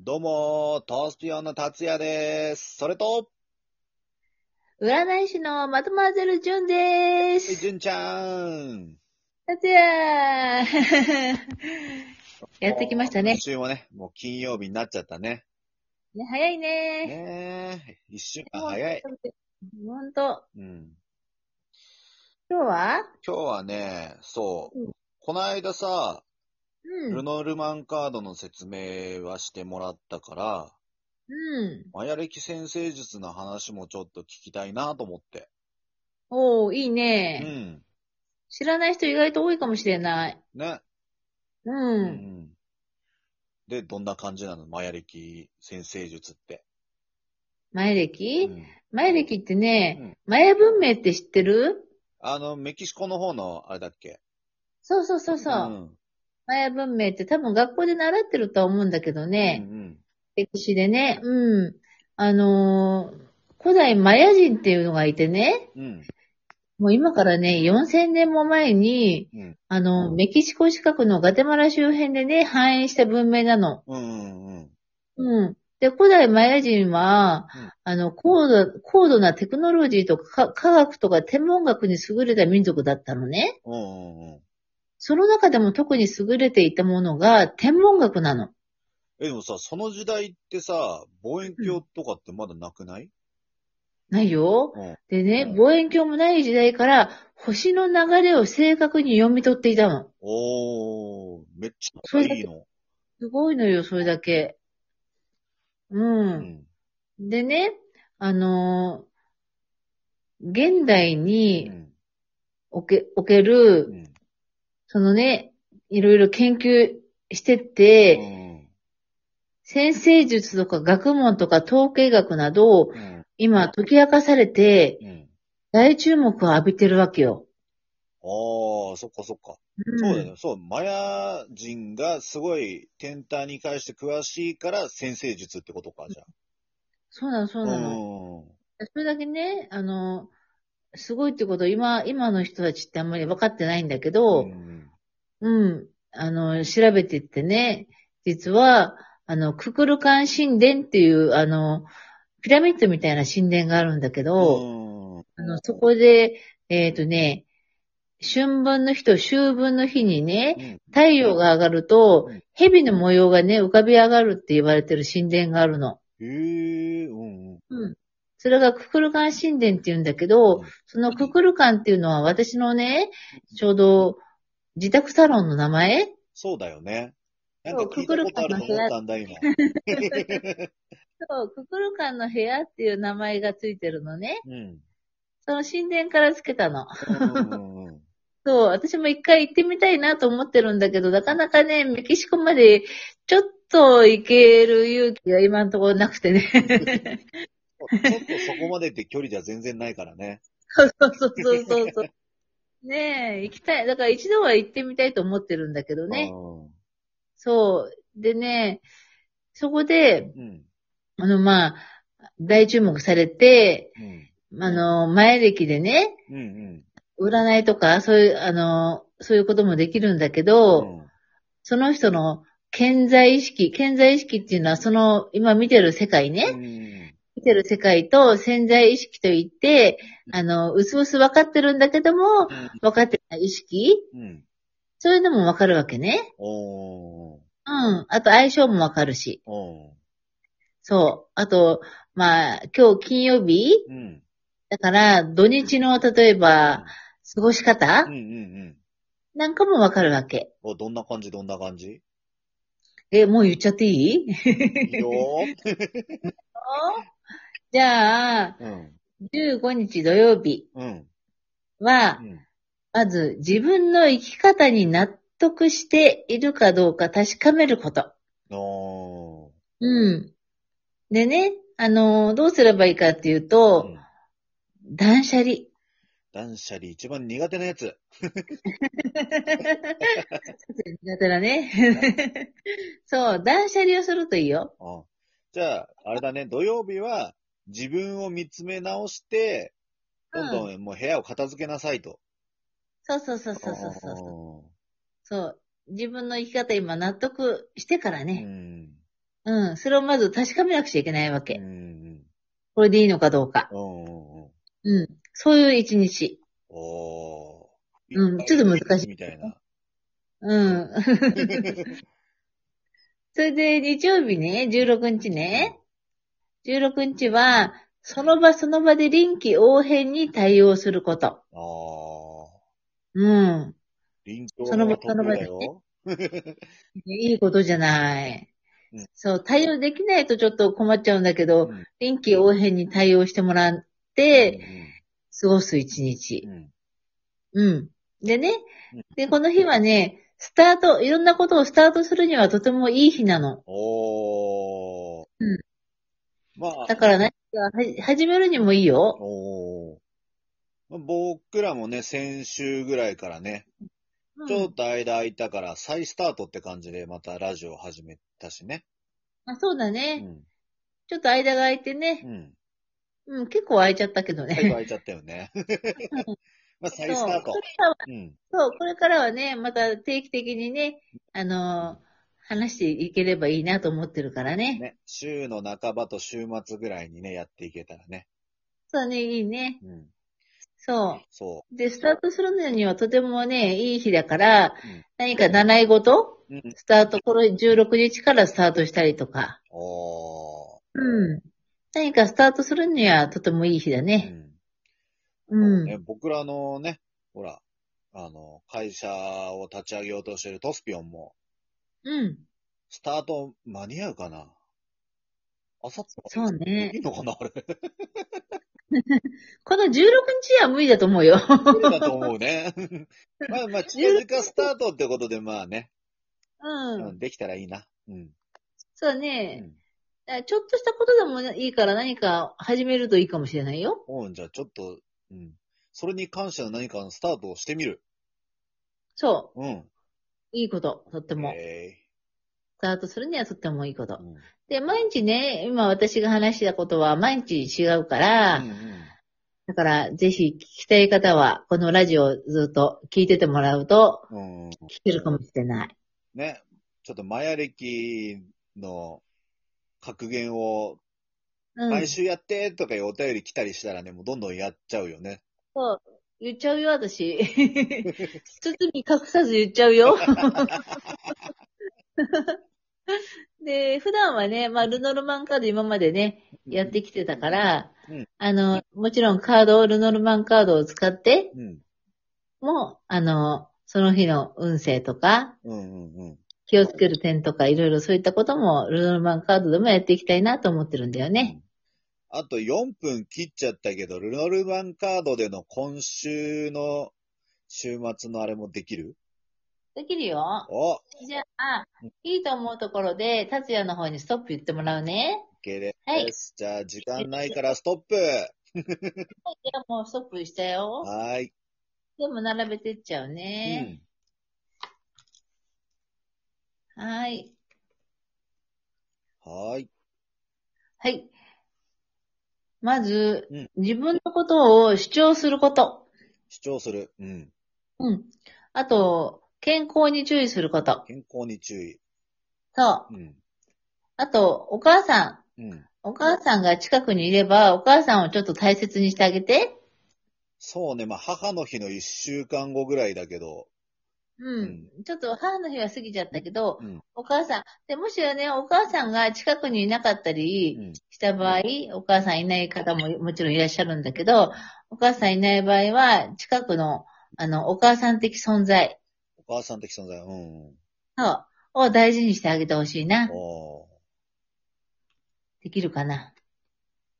どうも、トースピオンの達也です。それと、占い師のマドマーゼル・ジュンでえす。じゅんちゃん。達也 やってきましたね今。週もね、もう金曜日になっちゃったね。ね早いね。ねえ、一週間早い。。ほんと。うん。今日は？今日はね、そう、うんこの間さ、うん。ルノルマンカードの説明はしてもらったから、うん。マヤ歴先生術の話もちょっと聞きたいなと思って。おー、いいうね、ん。知らない人意外と多いかもしれない。ね。う。うんん。で、どんな感じなの？マヤ歴先生術って。前う歴、ん前歴ってね、うんマヤ文明って知ってる？あの、メキシコの方の、あれだっけ？そうそうそうそう。ん。マヤ文明って多分学校で習ってるとは思うんだけどね。うん歴史でね。うん。あのー古代マヤ人っていうのがいてね。うん。うん。もう今からね、4000年も前に、うん。あの、メキシコ近くのガテマラ周辺でね、繁栄した文明なの。うん。うん。うん。で、古代マヤ人は、うんあの、高度、高度なテクノロジーとかか科学とか天文学に優れた民族だったのね。うん。うん。その中でも特に優れていたものが天文学なの。え、でもさ、その時代ってさ、望遠鏡とかってまだなくない？ないよ。うん。でね、望遠鏡もない時代から、星の流れを正確に読み取っていたの。おー、めっちゃいいの。すごいのよ、それだけ。う。うんん。でね、あのー現代うにん。おけ、おけうる、ん。そのね、いろいろ研究してって、うん。先生術とか学問とか統計学など、うん。今解き明かされて、うん。大注目を浴びてるわけよ。あー、そっかそっか。うんそうだよね。そう、マヤ人がすごい天体に関して詳しいから先生術ってことか、じゃあ。そうなの、そうなの。うん。それだけね、あの、すごいってことを今、今の人たちってあんまり分かってないんだけど、うん。うん、あの、調べてってね、実は、あの、ククルカン神殿っていう、あの、ピラミッドみたいな神殿があるんだけど、うん。あの、そこで、えっ、とね、春分の日と秋分の日にね、太陽が上がるとうん、蛇の模様がね、浮かび上がるって言われてる神殿があるの。へえ、うん。うん。それがククルカン神殿って言うんだけど、うんそのククルカンっていうのは私のね、ちょうど自宅サロンの名前？そうだよね。なんか聞いたことあると思ったんだ、今。そう、ククルカンの部屋っていう名前がついてるのね。うん。その神殿からつけたの。うんうん そう、私も一回行ってみたいなと思ってるんだけど、なかなかね、メキシコまでちょっと行ける勇気が今のところなくてね。ちょっとそこまでって距離じゃ全然ないからね。そうそうそうそうそう。ねえ、行きたい。だから一度は行ってみたいと思ってるんだけどね。そう。でね、そこで、うん。あの、まあ、大注目されて、うん。あの、前歴でね、うん。うん。占いとか、そういう、あの、そういうこともできるんだけど、その人の健在意識、健在意識っていうのは、その、今見てる世界ね、うん。見てる世界と潜在意識といって、あの、うすうす分かってるんだけども、分かってない意識うん。そういうのも分かるわけね。うん。あと相性も分かるし。そう。あと、まあ、今日金曜日うん。だから、土日の、例えば、過ごし方？うんうんうん。なんかも分かるわけ。お、どんな感じ？どんな感じ？え、もう言っちゃっていい？いいよー。じゃあ、うん。15日土曜日うん。はう、ん。まず自分の生き方に納得しているかどうか確かめること。おうん。でね、あの、どうすればいいかっていうー。と、うん断捨離。断捨離一番苦手なやつ。だからね。そう、断捨離をするといいよ。うんじゃあ、あれだね、土曜日は自分を見つめ直して、どんどんもう部屋を片付けなさいと。そうそうそうそうそうそう。そう。自分の生き方今納得してからうね。ん。うん。それをまず確かめなくちゃいけないわうけ。ん。これでいいのかどうか。うん。そういう一日。おー。うんちょっと難しいみたいな。うん。それで、日曜日ね、16日ね。16日は、その場その場で臨機応変に対応すること。ああ。うん。臨場その場が得だよ。いいことじゃないうん。そう、対応できないとちょっと困っちゃうんだけど、うん臨機応変に対応してもらって、過ごす一日う。ん。うん。でねうん、で、この日はね、スタート、いろんなことをスタートするにはとてもいい日なの。おー。うん。まあ、だから何かは始めるにもいいよ。おー。まあ僕らもね、先週ぐらいからね、うんちょっと間空いたから再スタートって感じでまたラジオを始めたしね。あそうだうね。ん。ちょっと間が空いてうね。ん。うん、結構空いちゃったけど最後ね。空いちゃったよね。まあ、再スタート。そう、これからはね、また定期的にね、あのー話していければいいなと思ってるからね。ね、週の半ばと週末ぐらいにね、やっていけたらね。そうね、いいね。うん。そ。そうで、スタートするのにはとてもね、いい日だから、うん何か習い事？う。うん。スタート、この16日からスタートしたりとか。おー。うん。何かスタートするにはとてもいい日だうね。ん。うん。ね、僕らのね、ほら、あの、会社を立ち上げようとしてるトスピオンも、うん。スタート間に合うかな？あさって？そうねいいのかな？あれ。この16日は無理だと思うよ。無理だと思うね。まあまあ、近々スタートってことで、まあね、う。うんん、できたらいいな。うん。そううね。ん。あちょっとしたことでもいいから何か始めるといいかもしれないよ。うん、じゃあちょっと、うん。それに関しての何かのスタートをしてみる。そうん。う。いいこと。とっても。えスタートするにはとってもいいことー。うん。で、毎日ね、今私が話したことは毎日違うから、うんうんだからぜひ聞きたい方は、このラジオをずっと聞いててもらうと、うん。聞けるかもしれない。ね。ちょっとマヤ歴の格言をうん。毎週やってとかいうお便り来たりしたらね、もうどんどんやっちゃうよね。そう。言っちゃうよ、私。包み隠さず言っちゃうよ。で、普段はね、まあ、ルノルマンカード今までね、やってきてたから、うんあの、もちろんカードを、ルノルマンカードを使って、うん。もう、あの、その日の運勢とか、うんうんうん。気をつける点とか、いろいろそういったことも、ルノルマンカードでもやっていきたいなと思ってるんだよね。あと4分切っちゃったけど、ルノルマンカードでの今週の週末のあれもできる？できるよ。おじゃあ、いいと思うところで、達也の方にストップ言ってもらうね。OK です。はいじゃあ、時間ないからストップいや、もうストップしたよ。はーい。でも並べてっちゃううね。ん。はい。はーい。はい。まず、うん自分のことを主張すること。主張する。うん。うん。あと、健康に注意すること。健康に注意。そう。うん。あと、お母さん。うん。お母さんが近くにいれば、お母さんをちょっと大切にしてあげて。そうね。まあ、母の日の1週間後ぐらいだけど。うん。ちょっと母の日は過ぎちゃったけど、うん。お母さん。で、もしはね、お母さんが近くにいなかったりうん。した場合、お母さんいない方ももちろんいらっしゃるんだけど、お母さんいない場合は、近くの、あの、お母さん的存在、お母さん的存在。うん。そう、を大事にしてあげてほしいな。できるかな。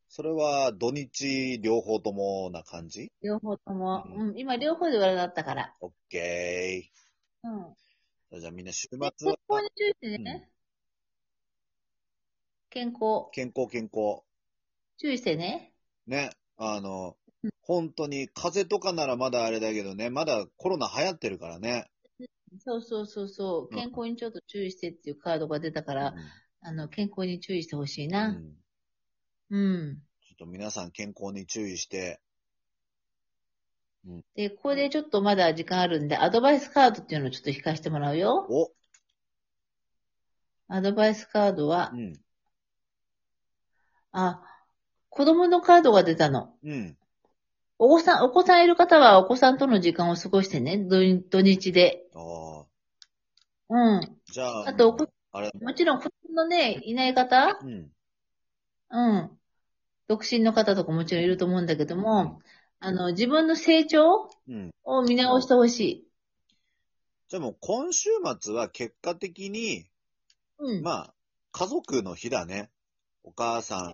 それは土日両方ともな感じ？両方とも。うんうん、今両方で笑だったから。オッケうん。ー。じゃあみんな週末健は康に注意してね。健康、健康健康。注意してね。ね。あのうん、本当に風邪とかならまだあれだけどね、まだコロナ流行ってるからね。そうそうそうそう。うん健康にちょっと注意してっていうカードが出たから、あの、健康に注意してほしいうんな。うんうん。ちょっと皆さん健康に注意して。で、ここでちょっとまだ時間あるんで、アドバイスカードっていうのをちょっと引かしてもらうよ。おアドバイスカードはう、ん。あ、子供のカードが出たの。うん。お子さん、お子さんいる方はお子さんとの時間を過ごしてね、土土日で。ああ。うん。じゃあ、あとあれ、もちろん子供のね、いない方？うん。うん。独身の方とかもちろんいると思うんだけども、あの、自分の成長うん。を見直してほしい。じゃあもう今週末は結果的に、うん。まあ、家族の日だね。お母さん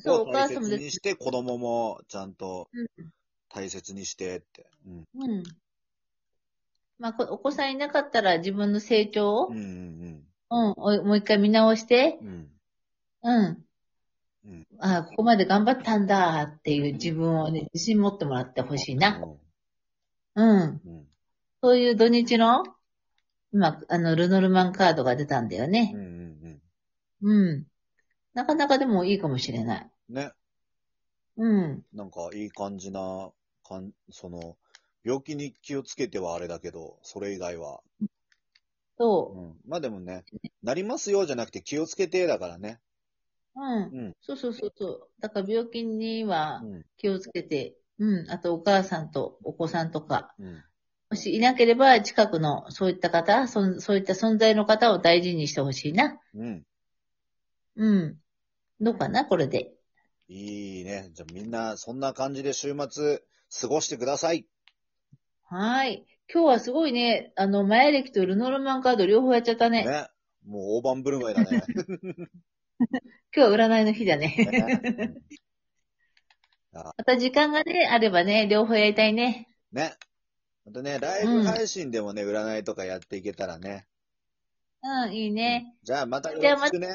そう、をお母大。切にして、子供もちゃんとうん。大切にしてって。うん。うん。まあ、こお子さんいなかったら自分の成長を、うんうんうん、おもう一回見直して、うん。うん。うん。うんあここまで頑張ったんだっていう自分をね、自信持ってもらってほしいな。うん。うん。そういう土日の、今、あの、ルノルマンカードが出たんだようん。ねう。んうんうん。なかなかでもいいかもしれない。うん。ね。うん。なんかいい感じな、かん、その、病気に気をつけてはあれだけど、それ以外は。そう。うん。まあでもね、なりますよじゃなくて気をつけてだからね。うん。うん。そうそうそうそう。だから病気にはうん。気をつけて、うん。あとお母さんとお子さんとか、うん。もしいなければ近くのそういった方、そんそういった存在の方を大事にしてほしいな。うん。うん。どうかなこれで。いいね。じゃあみんな、そんな感じで週末、過ごしてください。はーい。今日はすごいね、あの、前歴とルノルマンカード両方やっちゃったね。ね。もう大盤振る舞いだね。今日は占いの日だね。ねまた時間がね、あればね、両方やりたいね。ね。またね、ライブ配信でもね、占いとかやっていけたらね。うん、いいね。じゃあまたよろしくね。